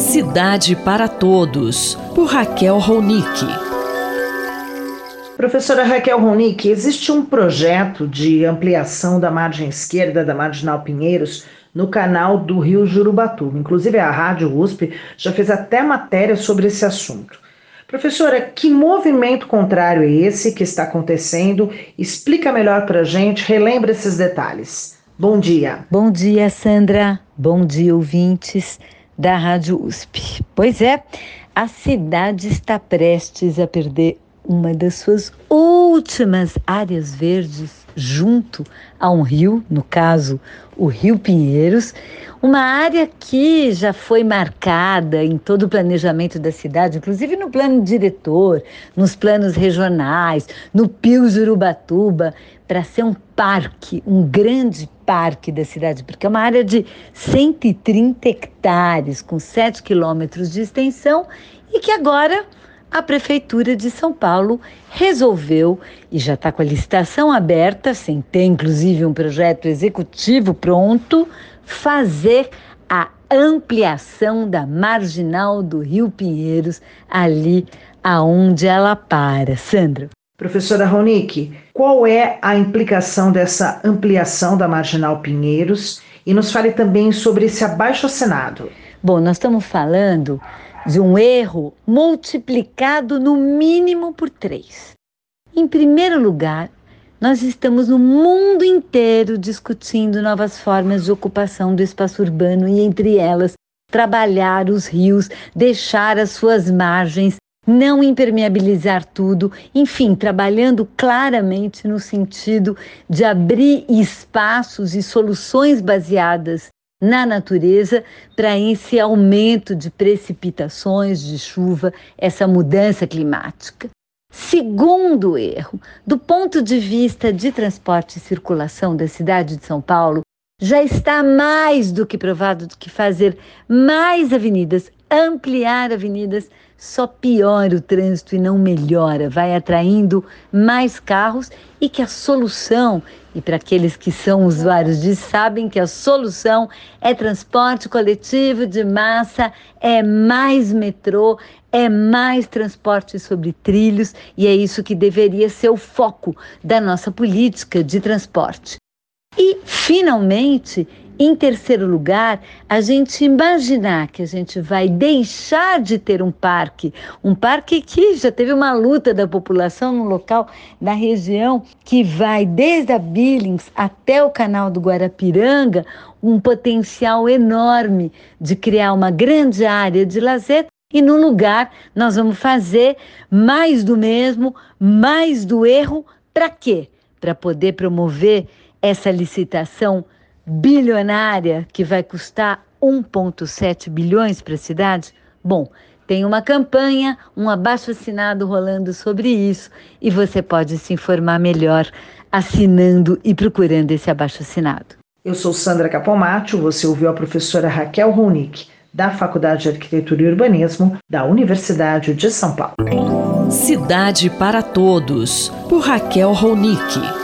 Cidade para Todos, por Raquel Ronick. Professora Raquel Ronick, existe um projeto de ampliação da margem esquerda da Marginal Pinheiros no canal do Rio Jurubatuba. Inclusive, a Rádio USP já fez até matéria sobre esse assunto. Professora, que movimento contrário é esse que está acontecendo? Explica melhor para a gente, relembra esses detalhes. Bom dia. Bom dia, Sandra. Bom dia, ouvintes da Rádio USP. Pois é, a cidade está prestes a perder uma das suas últimas áreas verdes junto a um rio, no caso, o Rio Pinheiros, uma área que já foi marcada em todo o planejamento da cidade, inclusive no plano diretor, nos planos regionais, no Pio Jurubatuba, para ser um parque, um grande parque da cidade, porque é uma área de 130 hectares, com 7 quilômetros de extensão, e que agora a Prefeitura de São Paulo resolveu, e já está com a licitação aberta, sem ter inclusive um projeto executivo pronto, fazer a ampliação da marginal do Rio Pinheiros, ali aonde ela para. Sandra. Professora Ronick, qual é a implicação dessa ampliação da Marginal Pinheiros? E nos fale também sobre esse abaixo-assinado. Bom, nós estamos falando de um erro multiplicado no mínimo por três. Em primeiro lugar, nós estamos no mundo inteiro discutindo novas formas de ocupação do espaço urbano e, entre elas, trabalhar os rios, deixar as suas margens não impermeabilizar tudo, enfim, trabalhando claramente no sentido de abrir espaços e soluções baseadas na natureza para esse aumento de precipitações, de chuva, essa mudança climática. Segundo erro, do ponto de vista de transporte e circulação da cidade de São Paulo, já está mais do que provado que fazer mais avenidas, ampliar avenidas, só piora o trânsito e não melhora, vai atraindo mais carros e que a solução, e para aqueles que são usuários diz, sabem que a solução é transporte coletivo de massa, é mais metrô, é mais transporte sobre trilhos e é isso que deveria ser o foco da nossa política de transporte. E, finalmente, em terceiro lugar, a gente imaginar que a gente vai deixar de ter um parque, um parque que já teve uma luta da população no local, na região, que vai desde a Billings até o canal do Guarapiranga, um potencial enorme de criar uma grande área de lazer. E no lugar, nós vamos fazer mais do mesmo, mais do erro, para quê? Para poder promover essa licitação bilionária que vai custar 1,7 bilhões para a cidade? Bom, tem uma campanha, um abaixo assinado rolando sobre isso e você pode se informar melhor assinando e procurando esse abaixo assinado. Eu sou Sandra Capomatto, você ouviu a professora Raquel Ronick, da Faculdade de Arquitetura e Urbanismo da Universidade de São Paulo. Cidade para Todos, por Raquel Ronick.